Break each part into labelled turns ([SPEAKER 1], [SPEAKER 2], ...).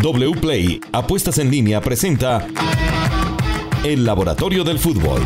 [SPEAKER 1] WPLAY Apuestas en línea presenta El Laboratorio del Fútbol.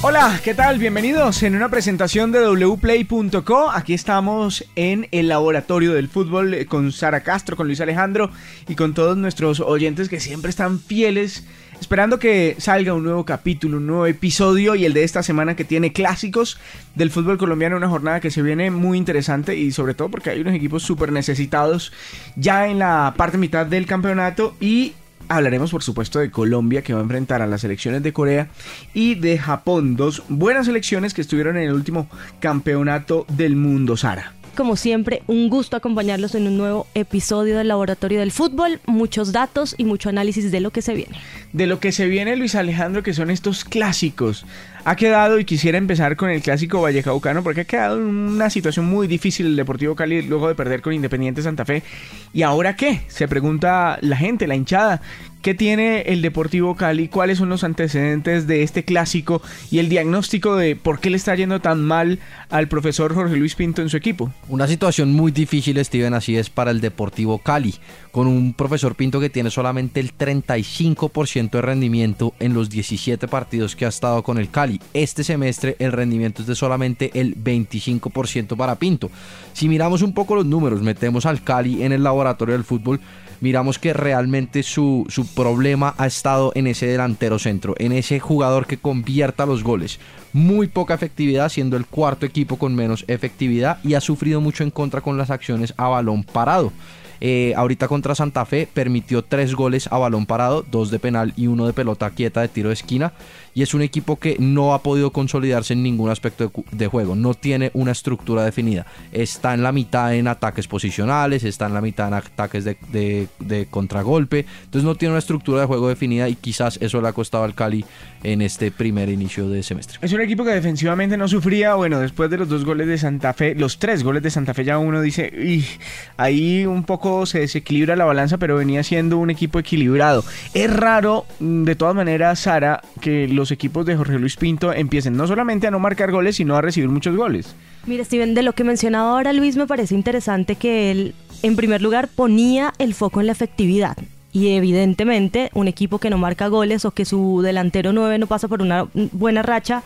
[SPEAKER 2] Hola, ¿qué tal? Bienvenidos en una presentación de wplay.co. Aquí estamos en el laboratorio del fútbol eh, con Sara Castro, con Luis Alejandro y con todos nuestros oyentes que siempre están fieles, esperando que salga un nuevo capítulo, un nuevo episodio y el de esta semana que tiene clásicos del fútbol colombiano, una jornada que se viene muy interesante y sobre todo porque hay unos equipos súper necesitados ya en la parte mitad del campeonato y Hablaremos por supuesto de Colombia que va a enfrentar a las selecciones de Corea y de Japón, dos buenas selecciones que estuvieron en el último campeonato del mundo, Sara.
[SPEAKER 3] Como siempre, un gusto acompañarlos en un nuevo episodio del Laboratorio del Fútbol. Muchos datos y mucho análisis de lo que se viene.
[SPEAKER 2] De lo que se viene, Luis Alejandro, que son estos clásicos. Ha quedado, y quisiera empezar con el clásico Vallecaucano, porque ha quedado en una situación muy difícil el Deportivo Cali luego de perder con Independiente Santa Fe. ¿Y ahora qué? Se pregunta la gente, la hinchada. ¿Qué tiene el Deportivo Cali? ¿Cuáles son los antecedentes de este clásico y el diagnóstico de por qué le está yendo tan mal al profesor Jorge Luis Pinto en su equipo?
[SPEAKER 4] Una situación muy difícil, Steven, así es para el Deportivo Cali, con un profesor Pinto que tiene solamente el 35% de rendimiento en los 17 partidos que ha estado con el Cali. Este semestre el rendimiento es de solamente el 25% para Pinto. Si miramos un poco los números, metemos al Cali en el laboratorio del fútbol, miramos que realmente su, su problema ha estado en ese delantero centro, en ese jugador que convierta los goles. Muy poca efectividad, siendo el cuarto equipo con menos efectividad y ha sufrido mucho en contra con las acciones a balón parado. Eh, ahorita contra Santa Fe permitió tres goles a balón parado, dos de penal y uno de pelota quieta de tiro de esquina. Y es un equipo que no ha podido consolidarse en ningún aspecto de, juego, no tiene una estructura definida. Está en la mitad en ataques posicionales, está en la mitad en ataques de, de contragolpe, entonces no tiene una estructura de juego definida y quizás eso le ha costado al Cali en este primer inicio de semestre.
[SPEAKER 2] Es un equipo que defensivamente no sufría, bueno, después de los dos goles de Santa Fe, los tres goles de Santa Fe ya uno dice, ahí un poco se desequilibra la balanza, pero venía siendo un equipo equilibrado. Es raro, mm, de todas maneras, Sara, que los equipos de Jorge Luis Pinto empiecen no solamente a no marcar goles, sino a recibir muchos goles.
[SPEAKER 3] Mira, Steven, de lo que mencionaba ahora Luis, me parece interesante que él, en primer lugar, ponía el foco en la efectividad. Y evidentemente, un equipo que no marca goles o que su delantero 9 no pasa por una buena racha,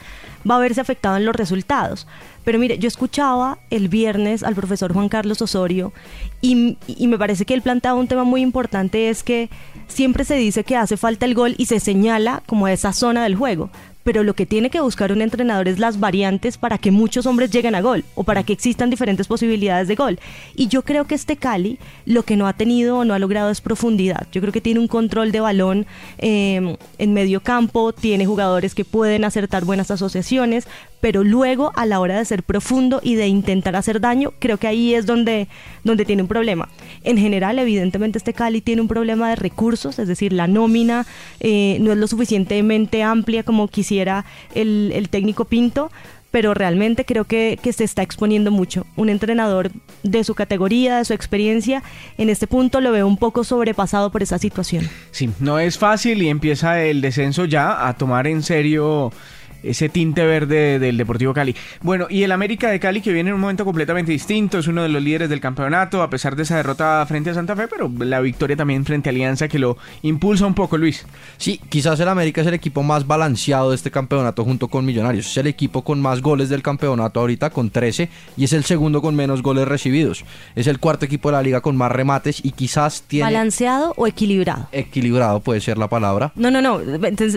[SPEAKER 3] va a verse afectado en los resultados. Pero mire, yo escuchaba el viernes al profesor Juan Carlos Osorio y, me parece que él planteaba un tema muy importante, es que siempre se dice que hace falta el gol y se señala como esa zona del juego pero lo que tiene que buscar un entrenador es las variantes para que muchos hombres lleguen a gol o para que existan diferentes posibilidades de gol. Y yo creo que este Cali lo que no ha tenido o no ha logrado es profundidad. Yo creo que tiene un control de balón em, en medio campo, tiene jugadores que pueden acertar buenas asociaciones, pero luego a la hora de ser profundo y de intentar hacer daño, creo que ahí es donde, donde tiene un problema. En general, evidentemente este Cali tiene un problema de recursos, es decir, la nómina eh, no es lo suficientemente amplia como quisiera era el, técnico Pinto, pero realmente creo que, que, se está exponiendo mucho. Un entrenador de su categoría, de su experiencia, en este punto lo veo un poco sobrepasado por esa situación.
[SPEAKER 2] Sí, no es fácil y empieza el descenso ya a tomar en serio ese tinte verde del Deportivo Cali. Bueno, y el América de Cali que viene en un momento completamente distinto, es uno de los líderes del campeonato, a pesar de esa derrota frente a Santa Fe, pero la victoria también frente a Alianza que lo impulsa un poco, Luis.
[SPEAKER 4] Sí, quizás el América es el equipo más balanceado de este campeonato junto con Millonarios. Es el equipo con más goles del campeonato ahorita, con 13, y es el segundo con menos goles recibidos. Es el cuarto equipo de la liga con más remates y quizás tiene...
[SPEAKER 3] ¿Balanceado o equilibrado?
[SPEAKER 4] Equilibrado puede ser la palabra.
[SPEAKER 3] No, no, no,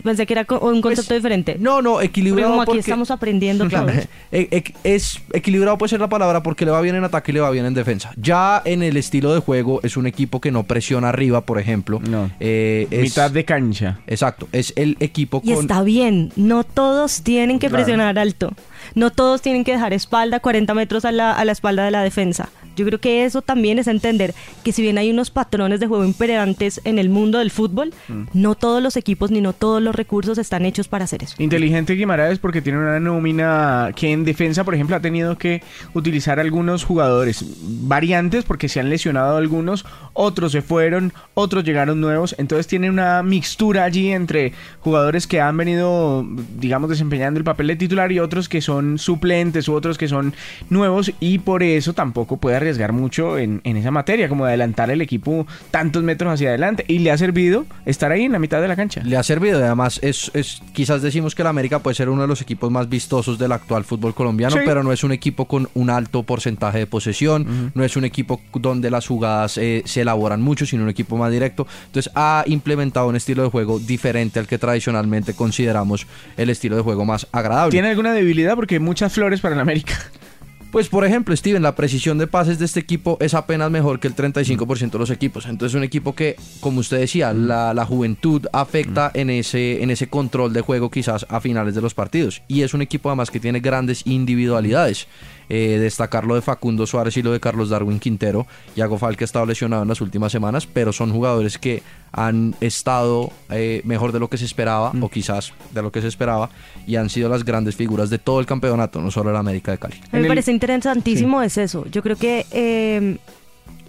[SPEAKER 3] pensé que era un concepto pues, diferente.
[SPEAKER 4] No, no, equilibrado.
[SPEAKER 3] Como aquí estamos aprendiendo, claro.
[SPEAKER 4] E, e, es equilibrado puede ser la palabra porque le va bien en ataque y le va bien en defensa. Ya en el estilo de juego es un equipo que no presiona arriba, por ejemplo.
[SPEAKER 2] No. Eh, Mitad de cancha.
[SPEAKER 4] Exacto. Es el equipo
[SPEAKER 3] con... Y está bien. No todos tienen que presionar alto. No todos tienen que dejar espalda 40 metros a la, a la espalda de la defensa. Yo creo que eso también es entender que si bien hay unos patrones de juego imperantes en el mundo del fútbol, mm. no todos los equipos ni no todos los recursos están hechos para hacer eso.
[SPEAKER 2] Inteligente Guimaraes porque tiene una nómina que en defensa, por ejemplo, ha tenido que utilizar algunos jugadores variantes porque se han lesionado algunos, otros se fueron, otros llegaron nuevos, entonces tiene una mixtura allí entre jugadores que han venido, digamos, desempeñando el papel de titular y otros que son suplentes u otros que son nuevos y por eso tampoco puede arriesgar mucho en, en, esa materia, como adelantar el equipo tantos metros hacia adelante. Y le ha servido estar ahí en la mitad de la cancha.
[SPEAKER 4] Le ha servido, además es, es quizás decimos que el América puede ser uno de los equipos más vistosos del actual fútbol colombiano, pero no es un equipo con un alto porcentaje de posesión, no es un equipo donde las jugadas eh, se elaboran mucho, sino un equipo más directo. Entonces ha implementado un estilo de juego diferente al que tradicionalmente consideramos el estilo de juego más agradable.
[SPEAKER 2] ¿Tiene alguna debilidad? Porque muchas flores para el América.
[SPEAKER 4] Pues por ejemplo, Steven, la precisión de pases de este equipo es apenas mejor que el 35% de los equipos. Entonces un equipo que, como usted decía, la, juventud afecta en ese, en ese control de juego quizás a finales de los partidos. Y es un equipo además que tiene grandes individualidades. Eh, destacar lo de Facundo Suárez y lo de Carlos Darwin Quintero. Yago Falque ha estado lesionado en las últimas semanas, pero son jugadores que han estado eh, mejor de lo que se esperaba, o quizás de lo que se esperaba, y han sido las grandes figuras de todo el campeonato, no solo el América de Cali.
[SPEAKER 3] Me parece interesantísimo es eso. Yo creo que eh,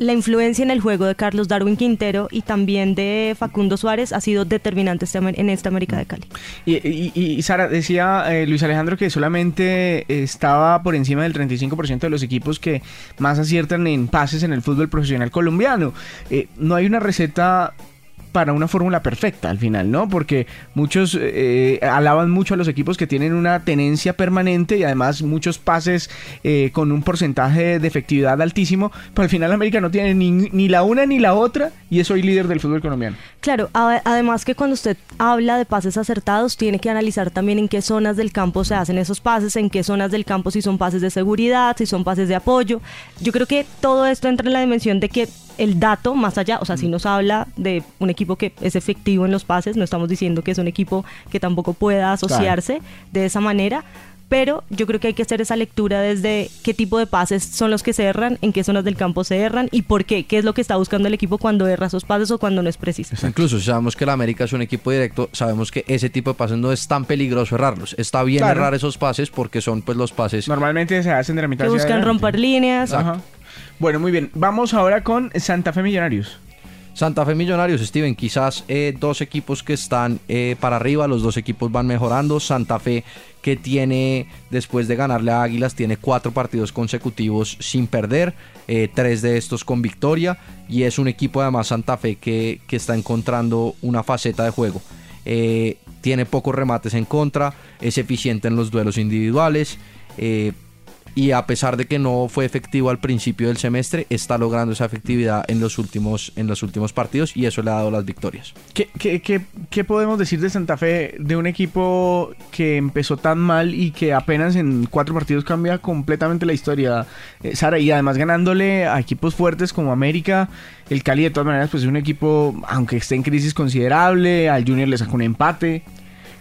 [SPEAKER 3] la influencia en el juego de Carlos Darwin Quintero y también de Facundo Suárez ha sido determinante este en esta América de Cali.
[SPEAKER 2] Y, Sara, decía eh, Luis Alejandro que solamente estaba por encima del 35% de los equipos que más aciertan en pases en el fútbol profesional colombiano. Eh, no hay una receta para una fórmula perfecta al final, ¿no? Porque muchos eh, alaban mucho a los equipos que tienen una tenencia permanente y además muchos pases eh, con un porcentaje de efectividad altísimo, pero al final América no tiene ni, ni la una ni la otra y es hoy líder del fútbol colombiano.
[SPEAKER 3] Claro, además que cuando usted habla de pases acertados, tiene que analizar también en qué zonas del campo se hacen esos pases, en qué zonas del campo si son pases de seguridad, si son pases de apoyo. Yo creo que todo esto entra en la dimensión de que el dato más allá, o sea, si mm. nos habla de un equipo que es efectivo en los pases, no estamos diciendo que es un equipo que tampoco pueda asociarse de esa manera, pero yo creo que hay que hacer esa lectura desde qué tipo de pases son los que se erran, en qué zonas del campo se erran y por qué, qué es lo que está buscando el equipo cuando erra esos pases o cuando no es preciso.
[SPEAKER 4] Incluso si sabemos que el América es un equipo directo, sabemos que ese tipo de pases no es tan peligroso errarlos. Está bien errar esos pases porque son pues los pases...
[SPEAKER 2] Normalmente se hacen de la mitad.
[SPEAKER 3] Que buscan romper líneas.
[SPEAKER 2] Ajá. Bueno, muy bien. Vamos ahora con Santa Fe Millonarios.
[SPEAKER 4] Santa Fe Millonarios, Steven, quizás eh, dos equipos que están eh, para arriba, los dos equipos van mejorando. Santa Fe que tiene, después de ganarle a Águilas, tiene cuatro partidos consecutivos sin perder, eh, tres de estos con victoria, y es un equipo además Santa Fe que, que está encontrando una faceta de juego. tiene pocos remates en contra, es eficiente en los duelos individuales y a pesar de que no fue efectivo al principio del semestre, está logrando esa efectividad en los últimos, en los últimos partidos y eso le ha dado las victorias.
[SPEAKER 2] ¿Qué, qué, qué, podemos decir de Santa Fe, de un equipo que empezó tan mal y que apenas en cuatro partidos cambia completamente la historia, eh, Sara? Y además ganándole a equipos fuertes como América, el Cali de todas maneras pues es un equipo, aunque esté en crisis considerable, al Junior le sacó un empate.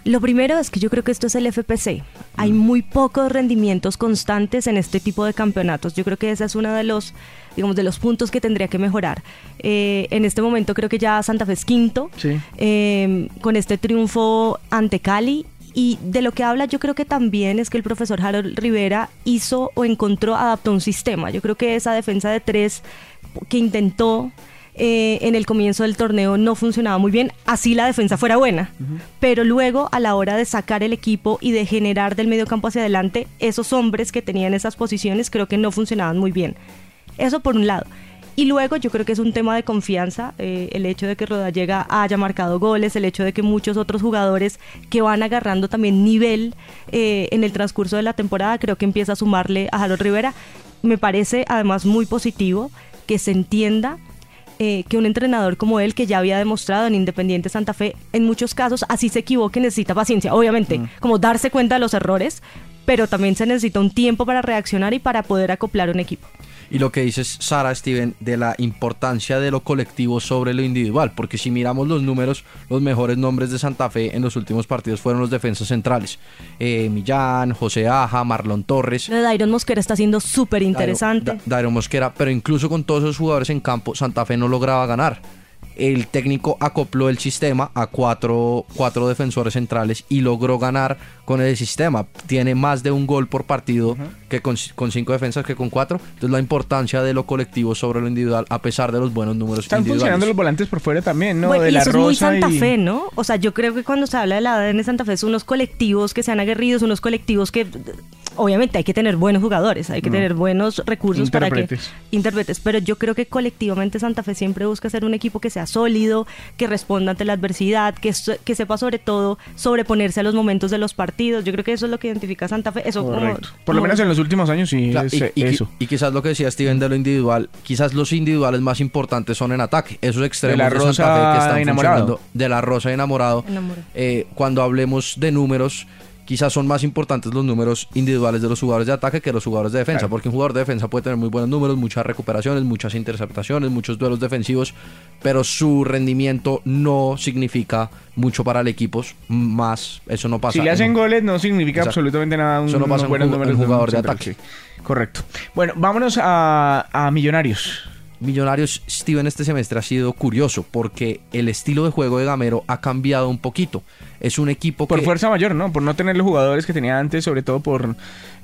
[SPEAKER 3] Lo primero es que yo creo que esto es el FPC. Hay mm. muy pocos rendimientos constantes en este tipo de campeonatos. Yo creo que ese es uno de los, digamos, de los puntos que tendría que mejorar. Eh, en este momento creo que ya Santa Fe es quinto, eh, con este triunfo ante Cali. Y de lo que habla yo creo que también es que el profesor Harold Rivera hizo o encontró, adaptó un sistema. Yo creo que esa defensa de tres que intentó eh, en el comienzo del torneo no funcionaba muy bien, así la defensa fuera buena. Pero luego, a la hora de sacar el equipo y de generar del medio campo hacia adelante, esos hombres que tenían esas posiciones creo que no funcionaban muy bien. Eso por un lado. Y luego yo creo que es un tema de confianza, eh, el hecho de que Rodallega haya marcado goles, el hecho de que muchos otros jugadores que van agarrando también nivel eh, en el transcurso de la temporada, creo que empieza a sumarle a Jalo Rivera. Me parece además muy positivo que se entienda eh, que un entrenador como él, que ya había demostrado en Independiente Santa Fe, en muchos casos, así se equivoque, necesita paciencia, obviamente, mm. como darse cuenta de los errores, pero también se necesita un tiempo para reaccionar y para poder acoplar un equipo
[SPEAKER 4] y lo que dices Sara Steven de la importancia de lo colectivo sobre lo individual, porque si miramos los números, los mejores nombres de Santa Fe en los últimos partidos fueron los defensas centrales. Eh, Millán, José Aja, Marlon Torres.
[SPEAKER 3] de Dairon Mosquera está siendo súper interesante.
[SPEAKER 4] Dairon Mosquera, pero incluso con todos esos jugadores en campo, Santa Fe no lograba ganar el técnico acopló el sistema a cuatro, cuatro, defensores centrales y logró ganar con el sistema. Tiene más de un gol por partido que con, con cinco defensas que con cuatro. Entonces la importancia de lo colectivo sobre lo individual a pesar de los buenos números
[SPEAKER 2] Están funcionando los volantes por fuera también, ¿no?
[SPEAKER 3] Bueno,
[SPEAKER 2] de
[SPEAKER 3] y
[SPEAKER 2] la
[SPEAKER 3] eso es muy
[SPEAKER 2] Rosa
[SPEAKER 3] Santa
[SPEAKER 2] y-
[SPEAKER 3] Fe, ¿no? O sea, yo creo que cuando se habla de la ADN Santa Fe son unos colectivos que se han aguerridos, unos colectivos que obviamente hay que tener buenos jugadores, hay que
[SPEAKER 2] Mm.
[SPEAKER 3] tener buenos recursos para que
[SPEAKER 2] Intérpretes.
[SPEAKER 3] intérpretes, pero yo creo que colectivamente Santa Fe siempre busca ser un equipo que sea sólido, que responda ante la adversidad, que, so- que sepa sobre todo sobreponerse a los momentos de los partidos. Yo creo que eso es lo que identifica a Santa Fe. Eso como-.
[SPEAKER 2] Por lo
[SPEAKER 3] como-
[SPEAKER 2] menos en los últimos años sí
[SPEAKER 4] Claro,
[SPEAKER 2] es
[SPEAKER 4] y,
[SPEAKER 2] eh,
[SPEAKER 4] y-
[SPEAKER 2] eso.
[SPEAKER 4] y quizás lo que decía Steven de lo individual, quizás los individuales más importantes son en ataque. Esos extremos
[SPEAKER 2] De la
[SPEAKER 4] de, Santa
[SPEAKER 2] Rosa
[SPEAKER 4] Fe que están
[SPEAKER 2] enamorado.
[SPEAKER 4] funcionando, de la Rosa enamorado.
[SPEAKER 3] Enamorado.
[SPEAKER 4] Eh, cuando hablemos de números, quizás son más importantes los números individuales de los jugadores de ataque que los jugadores de defensa,
[SPEAKER 2] Claro.
[SPEAKER 4] porque un jugador de defensa puede tener muy buenos números, muchas recuperaciones, muchas interceptaciones, muchos duelos defensivos, pero su rendimiento no significa mucho para el equipo, más eso no pasa.
[SPEAKER 2] Si le
[SPEAKER 4] en-
[SPEAKER 2] hacen goles no significa
[SPEAKER 4] Exacto.
[SPEAKER 2] absolutamente nada un,
[SPEAKER 4] Eso no pasa
[SPEAKER 2] de un
[SPEAKER 4] jugador de
[SPEAKER 2] central,
[SPEAKER 4] ataque.
[SPEAKER 2] sí. Correcto. Bueno, vámonos a, a Millonarios.
[SPEAKER 4] Millonarios, Steven, este semestre ha sido curioso porque el estilo de juego de Gamero ha cambiado un poquito. Es un equipo
[SPEAKER 2] Por
[SPEAKER 4] que...
[SPEAKER 2] fuerza mayor, ¿no? Por no tener los jugadores que tenía antes, sobre todo por,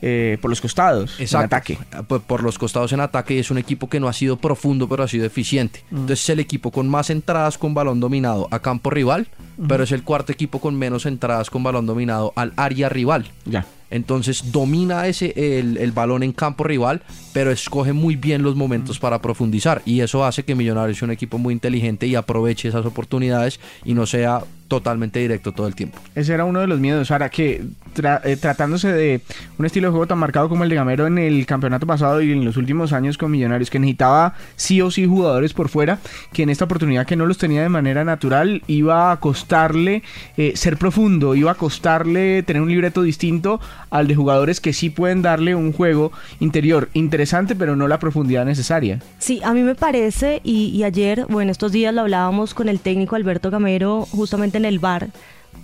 [SPEAKER 2] eh, por los costados. en
[SPEAKER 4] Exacto,
[SPEAKER 2] ataque.
[SPEAKER 4] Por, por los costados en ataque y es un equipo que no ha sido profundo pero ha sido eficiente.
[SPEAKER 2] Mm.
[SPEAKER 4] Entonces es el equipo con más entradas con balón dominado a campo rival, pero es el cuarto equipo con menos entradas con balón dominado al área rival.
[SPEAKER 2] Ya.
[SPEAKER 4] Entonces domina ese el, el balón en campo rival, pero escoge muy bien los momentos para profundizar. Y eso hace que Millonarios sea un equipo muy inteligente y aproveche esas oportunidades y no sea totalmente directo todo el tiempo.
[SPEAKER 2] Ese era uno de los miedos. Ahora que tra- eh, tratándose de un estilo de juego tan marcado como el de Gamero en el campeonato pasado y en los últimos años con Millonarios, que necesitaba sí o sí jugadores por fuera, que en esta oportunidad que no los tenía de manera natural, iba a costarle eh, ser profundo, iba a costarle tener un libreto distinto al de jugadores que sí pueden darle un juego interior interesante, pero no la profundidad necesaria.
[SPEAKER 3] Sí, a mí me parece, y, y ayer o en estos días lo hablábamos con el técnico Alberto Gamero justamente en el bar,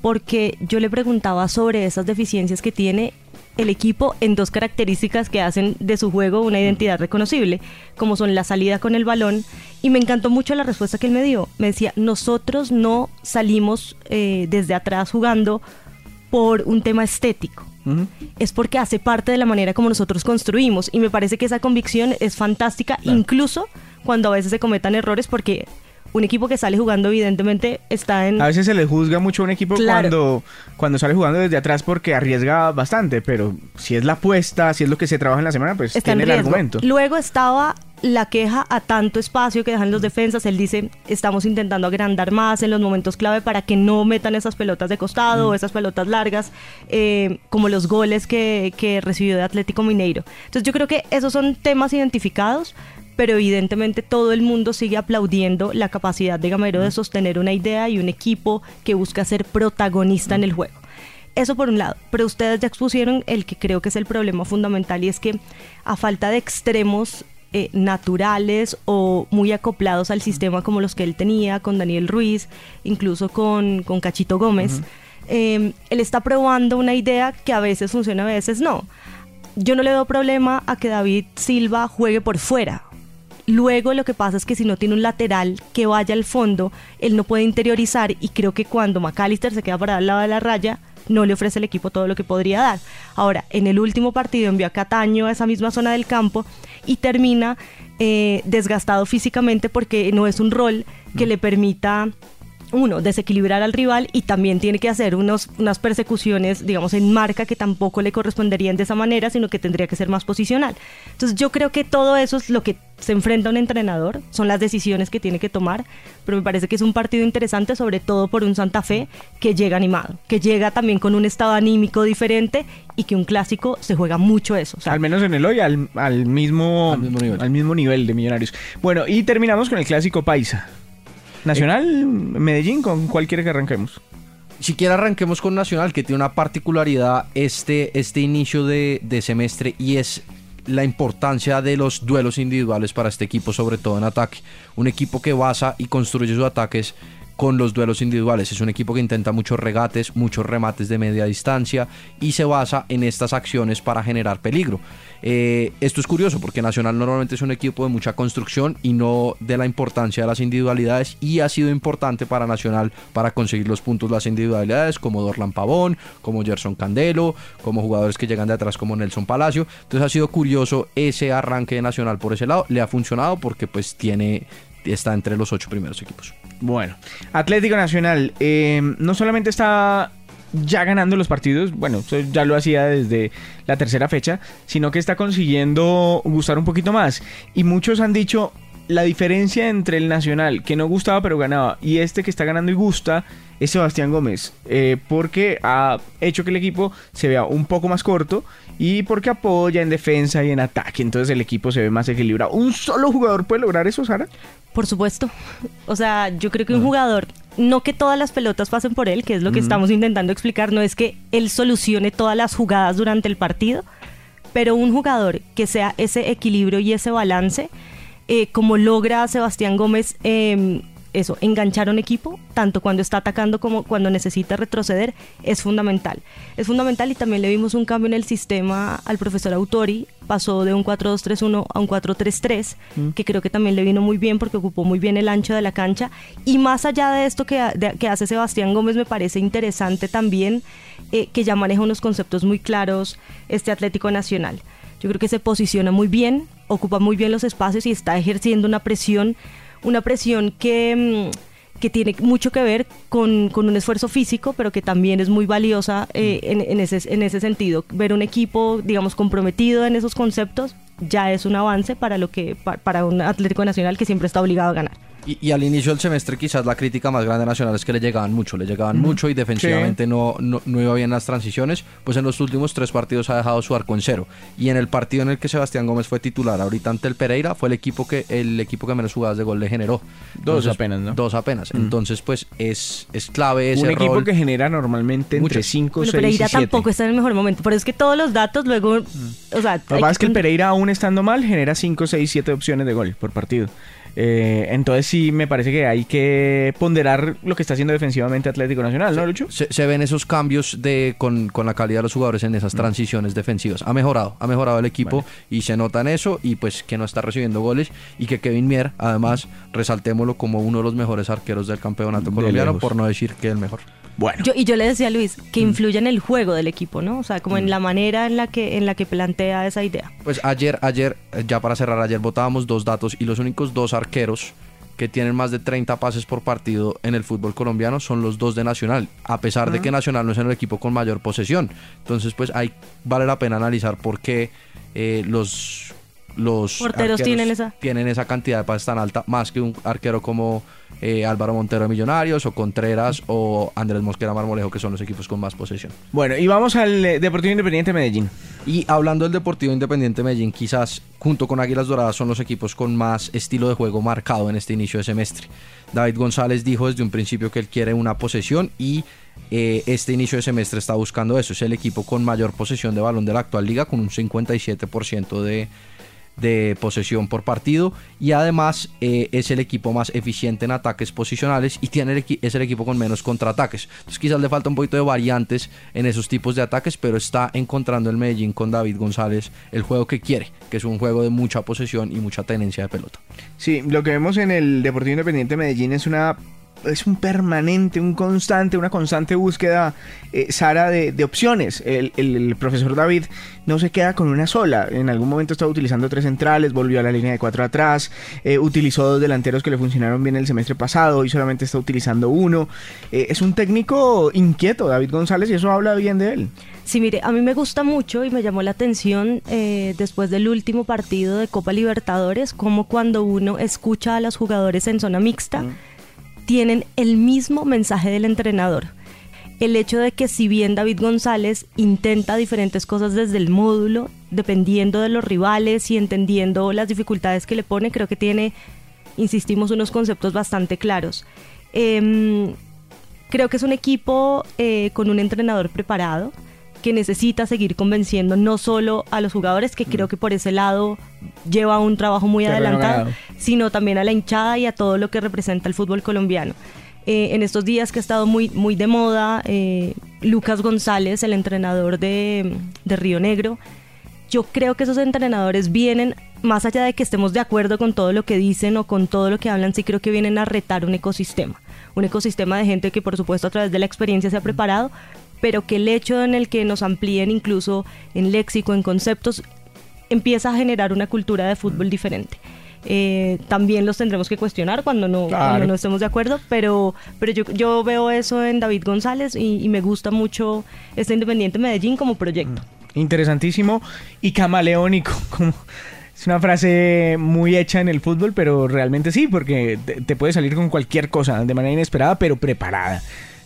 [SPEAKER 3] porque yo le preguntaba sobre esas deficiencias que tiene el equipo en dos características que hacen de su juego una identidad reconocible, como son la salida con el balón, y me encantó mucho la respuesta que él me dio. Me decía, nosotros no salimos eh, desde atrás jugando por un tema estético. Es porque hace parte de la manera como nosotros construimos y me parece que esa convicción es fantástica incluso cuando a veces se cometan errores porque un equipo que sale jugando evidentemente está en
[SPEAKER 2] A veces se le juzga mucho a un equipo
[SPEAKER 3] Claro.
[SPEAKER 2] cuando, cuando sale jugando desde atrás porque arriesga bastante, pero si es la apuesta, si es lo que se trabaja en la semana, pues
[SPEAKER 3] está en
[SPEAKER 2] tiene el argumento.
[SPEAKER 3] Luego estaba la queja a tanto espacio que dejan los defensas. Él dice, estamos intentando agrandar más en los momentos clave para que no metan esas pelotas de costado o esas pelotas largas, eh, como los goles que, que recibió de Atlético Mineiro. Entonces yo creo que esos son temas identificados, pero evidentemente todo el mundo sigue aplaudiendo la capacidad de Gamero de sostener una idea y un equipo que busca ser protagonista en el juego. Eso por un lado, pero ustedes ya expusieron el que creo que es el problema fundamental y es que a falta de extremos eh, naturales o muy acoplados al sistema como los que él tenía con Daniel Ruiz, incluso con, con Cachito Gómez, eh, él está probando una idea que a veces funciona, a veces no. Yo no le veo problema a que David Silva juegue por fuera. Luego lo que pasa es que si no tiene un lateral que vaya al fondo, él no puede interiorizar y creo que cuando McAllister se queda para al lado de la raya, no le ofrece al equipo todo lo que podría dar. Ahora, en el último partido envió a Cataño a esa misma zona del campo y termina eh, desgastado físicamente porque no es un rol que le permita uno, desequilibrar al rival y también tiene que hacer unos, unas persecuciones, digamos, en marca que tampoco le corresponderían de esa manera, sino que tendría que ser más posicional. Entonces yo creo que todo eso es lo que se enfrenta a un entrenador, son las decisiones que tiene que tomar, pero me parece que es un partido interesante, sobre todo por un Santa Fe que llega animado, que llega también con un estado anímico diferente y que un clásico se juega mucho eso. O sea,
[SPEAKER 2] Al menos en el hoy, al, al mismo,
[SPEAKER 4] Al mismo nivel.
[SPEAKER 2] al mismo nivel de Millonarios. Bueno, y terminamos con el clásico Paisa. Nacional, Medellín, ¿con cuál quiere que arranquemos?
[SPEAKER 4] Si quiere arranquemos con Nacional, que tiene una particularidad este, este inicio de, de semestre y es la importancia de los duelos individuales para este equipo, sobre todo en ataque. Un equipo que basa y construye sus ataques con los duelos individuales. Es un equipo que intenta muchos regates, muchos remates de media distancia y se basa en estas acciones para generar peligro. Eh, esto es curioso porque Nacional normalmente es un equipo de mucha construcción y no de la importancia de las individualidades y ha sido importante para Nacional para conseguir los puntos las individualidades como Dorlan Pavón, como Gerson Candelo, como jugadores que llegan de atrás como Nelson Palacio. Entonces ha sido curioso ese arranque de Nacional por ese lado. Le ha funcionado porque pues tiene está entre los ocho primeros equipos.
[SPEAKER 2] Bueno, Atlético Nacional eh, no solamente está ya ganando los partidos, bueno, eso ya lo hacía desde la tercera fecha, sino que está consiguiendo gustar un poquito más. Y muchos han dicho, la diferencia entre el Nacional, que no gustaba pero ganaba, y este que está ganando y gusta, es Sebastián Gómez. Eh, porque ha hecho que el equipo se vea un poco más corto y porque apoya en defensa y en ataque. Entonces el equipo se ve más equilibrado. ¿Un solo jugador puede lograr eso, Sara?
[SPEAKER 3] Por supuesto. O sea, yo creo que un jugador, no que todas las pelotas pasen por él, que es lo que estamos intentando explicar, no es que él solucione todas las jugadas durante el partido, pero un jugador que sea ese equilibrio y ese balance, eh, como logra Sebastián Gómez eh, eso, enganchar a un equipo, tanto cuando está atacando como cuando necesita retroceder, es fundamental. Es fundamental y también le vimos un cambio en el sistema al profesor Autori, pasó de un 4-2-3-1 a un 4-3-3, mm. que creo que también le vino muy bien porque ocupó muy bien el ancho de la cancha. Y más allá de esto que, que hace Sebastián Gómez, me parece interesante también eh, que ya maneja unos conceptos muy claros este Atlético Nacional. Yo creo que se posiciona muy bien, ocupa muy bien los espacios y está ejerciendo una presión una presión que, mm, que tiene mucho que ver con, un esfuerzo físico, pero que también es muy valiosa eh, en, ese, en ese sentido. Ver un equipo, digamos, comprometido en esos conceptos ya es un avance para, lo que, para un Atlético Nacional que siempre está obligado a ganar.
[SPEAKER 4] Y, al inicio del semestre quizás la crítica más grande nacional es que le llegaban mucho, le llegaban mucho y defensivamente no, no, iba bien las transiciones, pues en los últimos tres partidos ha dejado su arco en cero. Y en el partido en el que Sebastián Gómez fue titular ahorita ante el Pereira, fue el equipo que, el equipo que menos jugadas de gol le generó.
[SPEAKER 2] dos apenas, ¿no?
[SPEAKER 4] Dos apenas. Entonces, pues es, es clave ese
[SPEAKER 2] Un equipo que genera normalmente entre 5, bueno, 6
[SPEAKER 3] Pereira tampoco está en el mejor momento, pero es que todos los datos luego... O sea,
[SPEAKER 2] Lo que pasa es que el Pereira aún estando mal genera 5, 6, 7 opciones de gol por partido. Eh, entonces sí me parece que hay que ponderar lo que está haciendo defensivamente Atlético Nacional, ¿no, Lucho?
[SPEAKER 4] Se, ven esos cambios de con, la calidad de los jugadores en esas mm. transiciones defensivas. Ha mejorado, ha mejorado el equipo y se nota en eso y pues que no está recibiendo goles y que Kevin Mier, además, resaltémoslo como uno de los mejores arqueros del campeonato colombiano, por no decir que el mejor.
[SPEAKER 3] Bueno. y yo le decía a Luis que mm. influye en el juego del equipo, ¿no? O sea, como en mm. la manera en la que en la que plantea esa idea.
[SPEAKER 4] Pues ayer, ayer, eh, ya para cerrar, ayer votábamos dos datos y los únicos dos arqueros que tienen más de 30 pases por partido en el fútbol colombiano son los dos de Nacional, a pesar de que ah. Nacional no es el equipo con mayor posesión. Entonces, pues ahí vale la pena analizar por qué eh, los los
[SPEAKER 3] porteros tienen esa
[SPEAKER 4] tienen esa cantidad de pases tan alta más que un arquero como eh, Álvaro Montero de Millonarios o Contreras o Andrés Mosquera Marmolejo que son los equipos con más posesión.
[SPEAKER 2] Bueno, y vamos al eh, Deportivo Independiente Medellín.
[SPEAKER 4] Y hablando del Deportivo Independiente Medellín, quizás junto con Águilas Doradas son los equipos con más estilo de juego marcado en este inicio de semestre. David González dijo desde un principio que él quiere una posesión y eh, este inicio de semestre está buscando eso. Es el equipo con mayor posesión de balón de la actual liga con un 57% de de posesión por partido y además eh, es el equipo más eficiente en ataques posicionales y tiene es el equipo con menos contraataques. Entonces quizás le falta un poquito de variantes en esos tipos de ataques, pero está encontrando el Medellín con David González el juego que quiere, que es un juego de mucha posesión y mucha tenencia de pelota.
[SPEAKER 2] Sí, lo que vemos en el Deportivo Independiente Medellín es una es un permanente, un constante, una constante búsqueda, eh, Sara, de, opciones. El, profesor David no se queda con una sola. En algún momento estaba utilizando tres centrales, volvió a la línea de cuatro atrás, eh, utilizó dos delanteros que le funcionaron bien el semestre pasado y solamente está utilizando uno. Eh, es un técnico inquieto, David González, y eso habla bien de él.
[SPEAKER 3] Sí, mire, a mí me gusta mucho y me llamó la atención después del último partido de Copa Libertadores, como cuando uno escucha a los jugadores en zona mixta tienen el mismo mensaje del entrenador. El hecho de que si bien David González intenta diferentes cosas desde el módulo, dependiendo de los rivales y entendiendo las dificultades que le pone, creo que tiene, insistimos, unos conceptos bastante claros. Em, creo que es un equipo eh, con un entrenador preparado que necesita seguir convenciendo no solo a los jugadores, que creo mm. que por ese lado lleva un trabajo muy adelantado, sino también a la hinchada y a todo lo que representa el fútbol colombiano. Eh, en estos días que ha estado muy, muy de moda, eh, Lucas González, el entrenador de, de Río Negro, yo creo que esos entrenadores vienen, más allá de que estemos de acuerdo con todo lo que dicen o con todo lo que hablan, sí creo que vienen a retar un ecosistema. Un ecosistema de gente que por supuesto a través de la experiencia se ha preparado, pero que el hecho en el que nos amplíen incluso en léxico, en conceptos, empieza a generar una cultura de fútbol diferente. Eh, también los tendremos que cuestionar cuando no, no estemos de acuerdo, pero, pero yo, yo veo eso en David González y, me gusta mucho este Independiente Medellín como proyecto.
[SPEAKER 2] Mm. Interesantísimo y camaleónico, como... Es una frase muy hecha en el fútbol, pero realmente sí, porque te puede salir con cualquier cosa de manera inesperada, pero preparada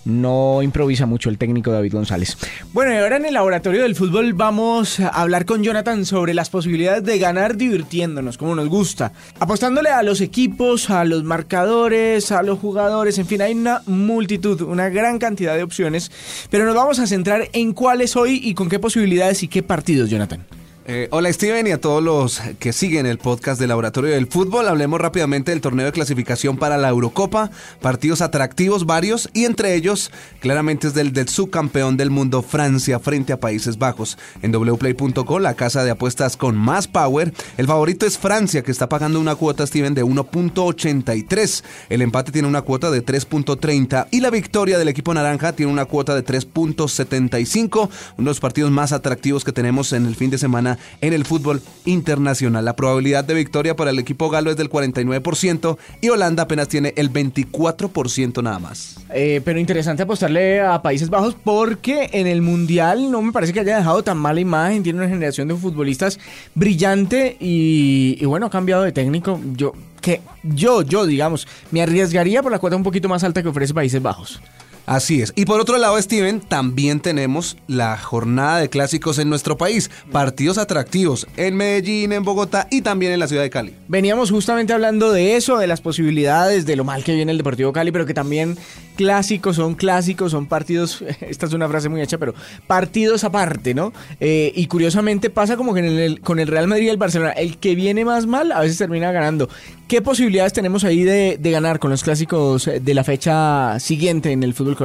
[SPEAKER 2] no improvisa mucho el técnico David González. Bueno, y ahora en el laboratorio del fútbol vamos a hablar con Jonathan sobre las posibilidades de ganar divirtiéndonos, como nos gusta, apostándole a los equipos, a los marcadores, a los jugadores, en fin, hay una multitud, una gran cantidad de opciones, pero nos vamos a centrar en cuáles hoy y con qué posibilidades y qué partidos, Jonathan.
[SPEAKER 5] Eh, hola Steven y a todos los que siguen el podcast del Laboratorio del Fútbol. Hablemos rápidamente del torneo de clasificación para la Eurocopa. Partidos atractivos varios y entre ellos claramente es del, del subcampeón del mundo Francia frente a Países Bajos. En wplay.co, la casa de apuestas con más power, el favorito es Francia que está pagando una cuota Steven de 1.83. El empate tiene una cuota de 3.30 y la victoria del equipo naranja tiene una cuota de 3.75. Uno de los partidos más atractivos que tenemos en el fin de semana en el fútbol internacional. La probabilidad de victoria para el equipo galo es del 49% y Holanda apenas tiene el 24% nada más.
[SPEAKER 2] Eh, pero interesante apostarle a Países Bajos porque en el Mundial no me parece que haya dejado tan mala imagen. Tiene una generación de futbolistas brillante y, y bueno, ha cambiado de técnico. Yo, que yo, yo, digamos, me arriesgaría por la cuota un poquito más alta que ofrece Países Bajos.
[SPEAKER 5] Así es. Y por otro lado, Steven, también tenemos la jornada de clásicos en nuestro país. Partidos atractivos en Medellín, en Bogotá y también en la ciudad de Cali.
[SPEAKER 2] Veníamos justamente hablando de eso, de las posibilidades, de lo mal que viene el Deportivo Cali, pero que también clásicos son clásicos, son partidos, esta es una frase muy hecha, pero partidos aparte, ¿no? Eh, y curiosamente pasa como que con el Real Madrid y el Barcelona, el que viene más mal a veces termina ganando. ¿Qué posibilidades tenemos ahí de, de ganar con los clásicos de la fecha siguiente en el fútbol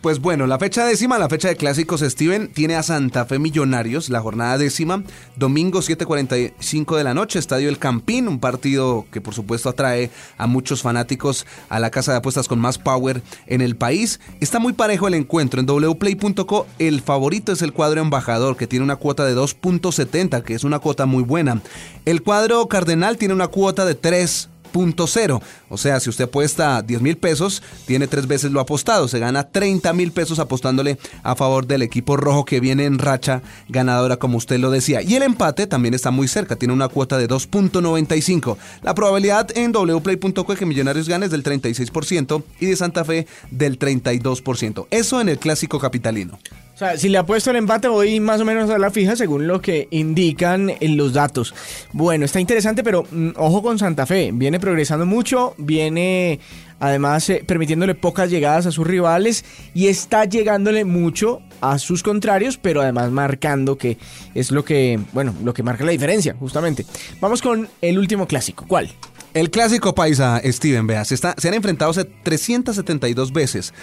[SPEAKER 5] Pues bueno, la fecha décima, la fecha de clásicos, Steven, tiene a Santa Fe Millonarios, la jornada décima, domingo 7.45 de la noche, Estadio El Campín, un partido que por supuesto atrae a muchos fanáticos a la casa de apuestas con más power en el país. Está muy parejo el encuentro, en wplay.co el favorito es el cuadro embajador, que tiene una cuota de 2.70, que es una cuota muy buena. El cuadro cardenal tiene una cuota de 3 cero. O sea, si usted apuesta 10 mil pesos, tiene tres veces lo apostado. Se gana 30 mil pesos apostándole a favor del equipo rojo que viene en racha ganadora, como usted lo decía. Y el empate también está muy cerca, tiene una cuota de 2.95. La probabilidad en wplay.co que Millonarios gane es del 36% y de Santa Fe del 32%. Eso en el clásico capitalino.
[SPEAKER 2] O sea, si le apuesto el empate voy más o menos a la fija según lo que indican en los datos. Bueno, está interesante, pero mm, ojo con Santa Fe. Viene progresando mucho, viene además eh, permitiéndole pocas llegadas a sus rivales y está llegándole mucho a sus contrarios, pero además marcando que es lo que, bueno, lo que marca la diferencia, justamente. Vamos con el último clásico. ¿Cuál?
[SPEAKER 5] El clásico paisa, Steven, vea, se, se han enfrentado 372 veces.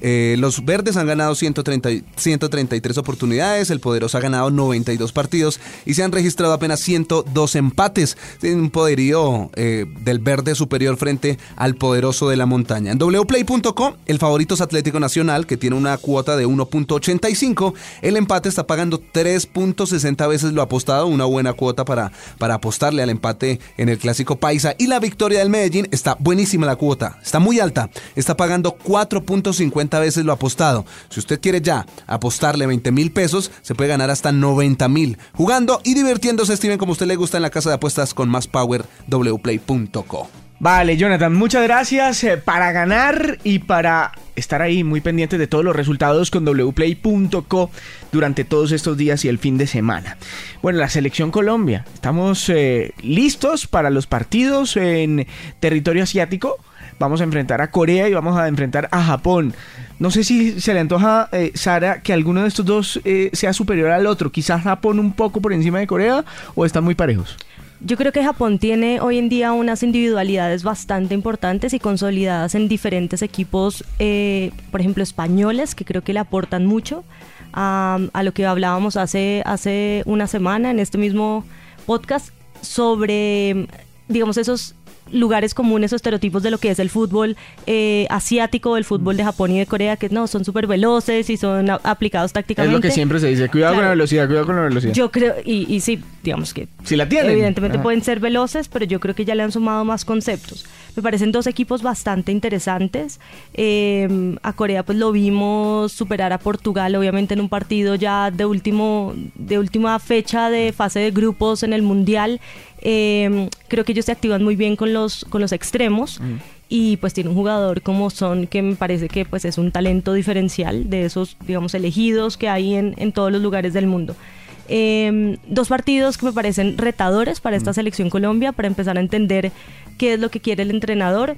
[SPEAKER 5] Eh, los verdes han ganado 130, 133 oportunidades, el poderoso ha ganado 92 partidos y se han registrado apenas 102 empates. Tiene un poderío eh, del verde superior frente al poderoso de la montaña. En wplay.com, el favorito es Atlético Nacional, que tiene una cuota de 1.85. El empate está pagando 3.60 veces lo apostado, una buena cuota para, para apostarle al empate en el clásico paisa. Y la victoria del Medellín está buenísima la cuota, está muy alta, está pagando 4.50 veces lo apostado. Si usted quiere ya apostarle 20 mil pesos, se puede ganar hasta 90 mil. Jugando y divirtiéndose, Steven, como usted le gusta en la casa de apuestas con más power.
[SPEAKER 2] Vale, Jonathan, muchas gracias eh, para ganar y para estar ahí muy pendiente de todos los resultados con wplay.co durante todos estos días y el fin de semana. Bueno, la selección Colombia, estamos eh, listos para los partidos en territorio asiático vamos a enfrentar a Corea y vamos a enfrentar a Japón. No sé si se le antoja, eh, Sara, que alguno de estos dos eh, sea superior al otro. Quizás Japón un poco por encima de Corea o están muy parejos.
[SPEAKER 3] Yo creo que Japón tiene hoy en día unas individualidades bastante importantes y consolidadas en diferentes equipos, eh, por ejemplo, españoles, que creo que le aportan mucho a, a lo que hablábamos hace, hace una semana en este mismo podcast sobre, digamos, esos lugares comunes o estereotipos de lo que es el fútbol eh, asiático, el fútbol de Japón y de Corea, que no, son súper veloces y son aplicados tácticamente.
[SPEAKER 2] Es lo que siempre se dice, cuidado con la velocidad, cuidado con la velocidad.
[SPEAKER 3] Yo creo, y, y sí, digamos que
[SPEAKER 2] si la tienen.
[SPEAKER 3] Evidentemente
[SPEAKER 2] Ajá.
[SPEAKER 3] pueden ser veloces, pero yo creo que ya le han sumado más conceptos. Me parecen dos equipos bastante interesantes. Eh, a Corea pues lo vimos superar a Portugal, obviamente en un partido ya de último de última fecha de fase de grupos en el mundial. Eh, creo que ellos se activan muy bien con los con los extremos. Y pues tiene un jugador como Son que me parece que pues es un talento diferencial de esos, digamos, elegidos que hay en, en todos los lugares del mundo. Eh, dos partidos que me parecen retadores para esta selección Colombia, para empezar a entender qué es lo que quiere el entrenador.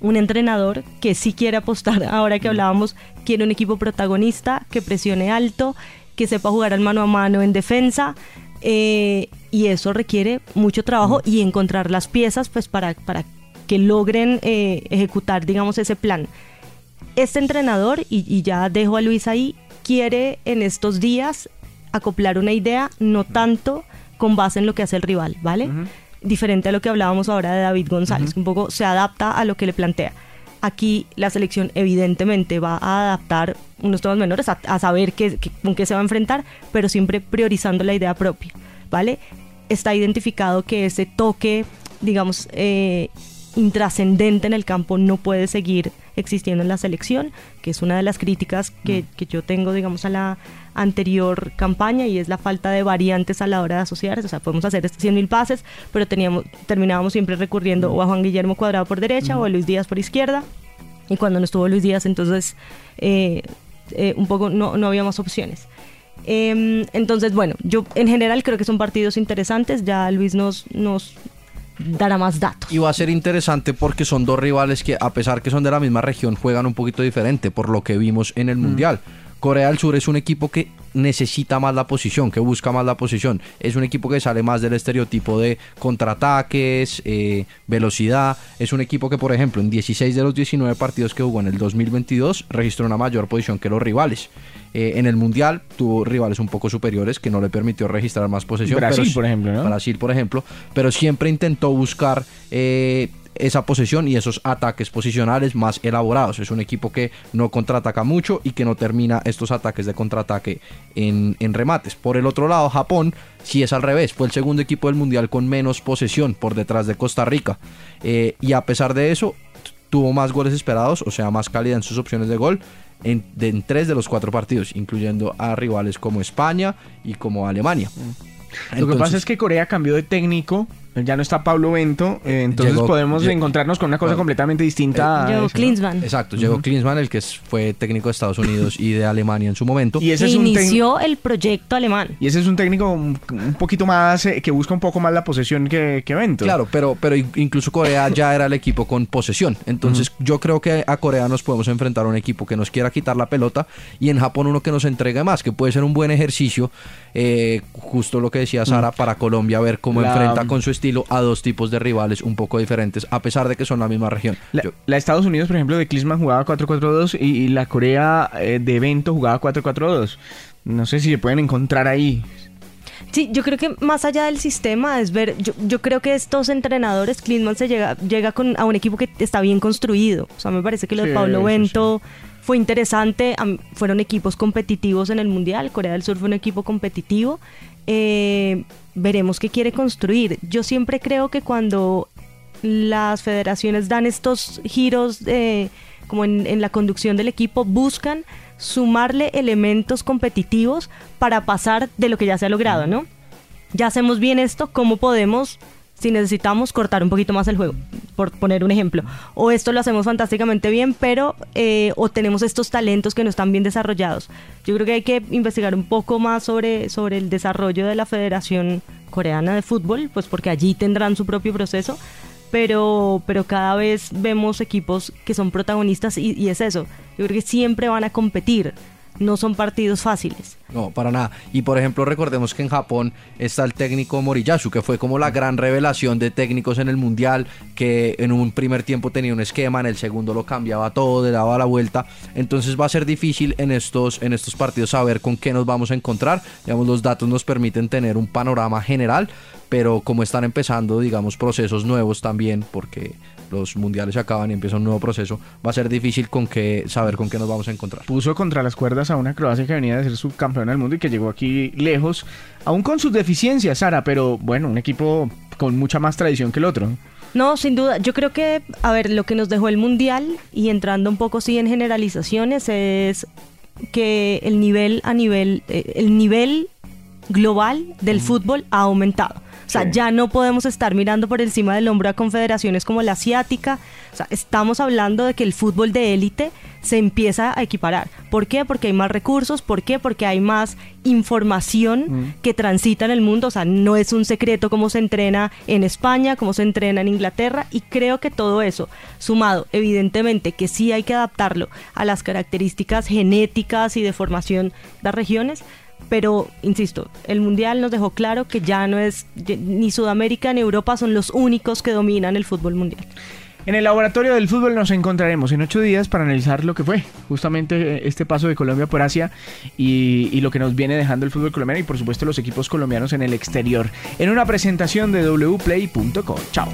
[SPEAKER 3] Un entrenador que sí quiere apostar, ahora que hablábamos, quiere un equipo protagonista, que presione alto, que sepa jugar al mano a mano en defensa. eh, y eso requiere mucho trabajo y encontrar las piezas pues para, para que logren eh, ejecutar, digamos, ese plan este entrenador, y, y ya dejo a Luis ahí, quiere en estos días acoplar una idea, no tanto con base en lo que hace el rival, ¿vale? Diferente a lo que hablábamos ahora de David González, que un poco se adapta a lo que le plantea. Aquí la selección evidentemente va a adaptar unos temas menores, a, a saber qué, qué- con qué se va a enfrentar, pero siempre priorizando la idea propia, ¿vale? Está identificado que ese toque, digamos, eh, intrascendente en el campo no puede seguir existiendo en la selección, que es una de las críticas que, que yo tengo, digamos, a la anterior campaña y es la falta de variantes a la hora de asociarse. O sea, podemos hacer estos 100.000 pases, pero teníamos, terminábamos siempre recurriendo o a Juan Guillermo Cuadrado por derecha o a Luis Díaz por izquierda. Y cuando no estuvo Luis Díaz, entonces eh, eh, un poco no, no había más opciones. Em, entonces, bueno, yo en general creo que son partidos interesantes. Ya Luis nos, nos dará más datos.
[SPEAKER 4] Y va a ser interesante porque son dos rivales que, a pesar que son de la misma región, juegan un poquito diferente por lo que vimos en el Mundial. Corea del Sur es un equipo que necesita más la posición, que busca más la posición. Es un equipo que sale más del estereotipo de contraataques, eh, velocidad. Es un equipo que, por ejemplo, en 16 de los 19 partidos que jugó en el 2022 registró una mayor posición que los rivales. Eh, en el Mundial tuvo rivales un poco superiores que no le permitió registrar más posesión.
[SPEAKER 2] Brasil,
[SPEAKER 4] pero-
[SPEAKER 2] por ejemplo, ¿no?
[SPEAKER 4] Brasil, por ejemplo, pero siempre intentó buscar eh, esa posesión y esos ataques posicionales más elaborados. Es un equipo que no contraataca mucho y que no termina estos ataques de contraataque en, en remates. Por el otro lado, Japón sí es al revés. Fue el segundo equipo del Mundial con menos posesión por detrás de Costa Rica. Eh, y a pesar de eso, tuvo más goles esperados, o sea, más calidad en sus opciones de gol. En, de- en tres de los cuatro partidos, incluyendo a rivales como España y como Alemania.
[SPEAKER 2] Lo que pasa es que Corea cambió de técnico, ya no está Pablo Bento, eh, entonces
[SPEAKER 4] Llegó-
[SPEAKER 2] podemos encontrarnos con una cosa completamente distinta. a
[SPEAKER 3] Llegó. Klinsmann.
[SPEAKER 4] Exacto, llegó Klinsmann, el que fue técnico de Estados Unidos y de Alemania en su momento.
[SPEAKER 2] Y ese es un
[SPEAKER 3] inició el proyecto alemán.
[SPEAKER 2] Y ese es un técnico un, un poquito más, eh, que busca un poco más la posesión que, que Bento.
[SPEAKER 4] Claro, pero, pero in- incluso Corea ya era el equipo con posesión. Entonces yo creo que a Corea nos podemos enfrentar a un equipo que nos quiera quitar la pelota y en Japón uno que nos entregue más, que puede ser un buen ejercicio, eh, justo lo que decía Sara, para Colombia, ver cómo
[SPEAKER 2] La-
[SPEAKER 4] enfrenta con su estilo a dos tipos de rivales un poco diferentes, a pesar de que son la misma región.
[SPEAKER 2] La,
[SPEAKER 4] Yo-
[SPEAKER 2] la Estados Unidos, por ejemplo, de Klinsmann jugaba 4-4-2 y, y la Corea eh, de Bento jugaba 4-4-2. No sé si se pueden encontrar ahí.
[SPEAKER 3] Sí, yo creo que más allá del sistema es ver, yo, yo creo que estos entrenadores, Klinsmann se llega, llega con, a un equipo que está bien construido. O sea, me parece que lo de
[SPEAKER 2] Sí,
[SPEAKER 3] Pablo Bento fue interesante. fueron equipos competitivos en el Mundial. Corea del Sur fue un equipo competitivo. Eh, veremos qué quiere construir. Yo siempre creo que cuando las federaciones dan estos giros como en, en la conducción del equipo, buscan sumarle elementos competitivos para pasar de lo que ya se ha logrado, ¿no? Ya hacemos bien esto, ¿cómo podemos, si necesitamos, cortar un poquito más el juego? Por poner un ejemplo. O esto lo hacemos fantásticamente bien, pero eh, o tenemos estos talentos que no están bien desarrollados. Yo creo que hay que investigar un poco más sobre, sobre el desarrollo de la Federación Coreana de Fútbol, pues porque allí tendrán su propio proceso, pero, pero cada vez vemos equipos que son protagonistas y, y es eso. Yo creo que siempre van a competir. No son partidos fáciles.
[SPEAKER 4] No, para nada. Y por ejemplo, recordemos que en Japón está el técnico Moriyasu, que fue como la gran revelación de técnicos en el Mundial, que en un primer tiempo tenía un esquema, en el segundo lo cambiaba todo, le daba la vuelta. Entonces va a ser difícil en estos, en estos partidos saber con qué nos vamos a encontrar. Digamos, los datos nos permiten tener un panorama general, pero como están empezando, digamos, procesos nuevos también, porque los mundiales se acaban y empieza un nuevo proceso, va a ser difícil con qué saber con qué nos vamos a encontrar.
[SPEAKER 2] Puso contra las cuerdas a una Croacia que venía de ser subcampeona del mundo y que llegó aquí lejos, aún con sus deficiencias, Sara, pero bueno, un equipo con mucha más tradición que el otro.
[SPEAKER 3] No, sin duda. Yo creo que, a ver, lo que nos dejó el Mundial, y entrando un poco sí en generalizaciones, es que el nivel a nivel, eh, el nivel global del fútbol ha aumentado. O sea, ya no podemos estar mirando por encima del hombro a confederaciones como la asiática. O sea, estamos hablando de que el fútbol de élite se empieza a equiparar. ¿Por qué? Porque hay más recursos. ¿Por qué? Porque hay más información que transita en el mundo. O sea, no es un secreto cómo se entrena en España, cómo se entrena en Inglaterra. Y creo que todo eso, sumado, evidentemente, que sí hay que adaptarlo a las características genéticas y de formación de las regiones, pero insisto, el Mundial nos dejó claro que ya no es, ni Sudamérica ni Europa son los únicos que dominan el fútbol mundial.
[SPEAKER 2] En el laboratorio del fútbol nos encontraremos en ocho días para analizar lo que fue justamente este paso de Colombia por Asia y, lo que nos viene dejando el fútbol colombiano y por supuesto los equipos colombianos en el exterior. En una presentación de wplay.co. Chao.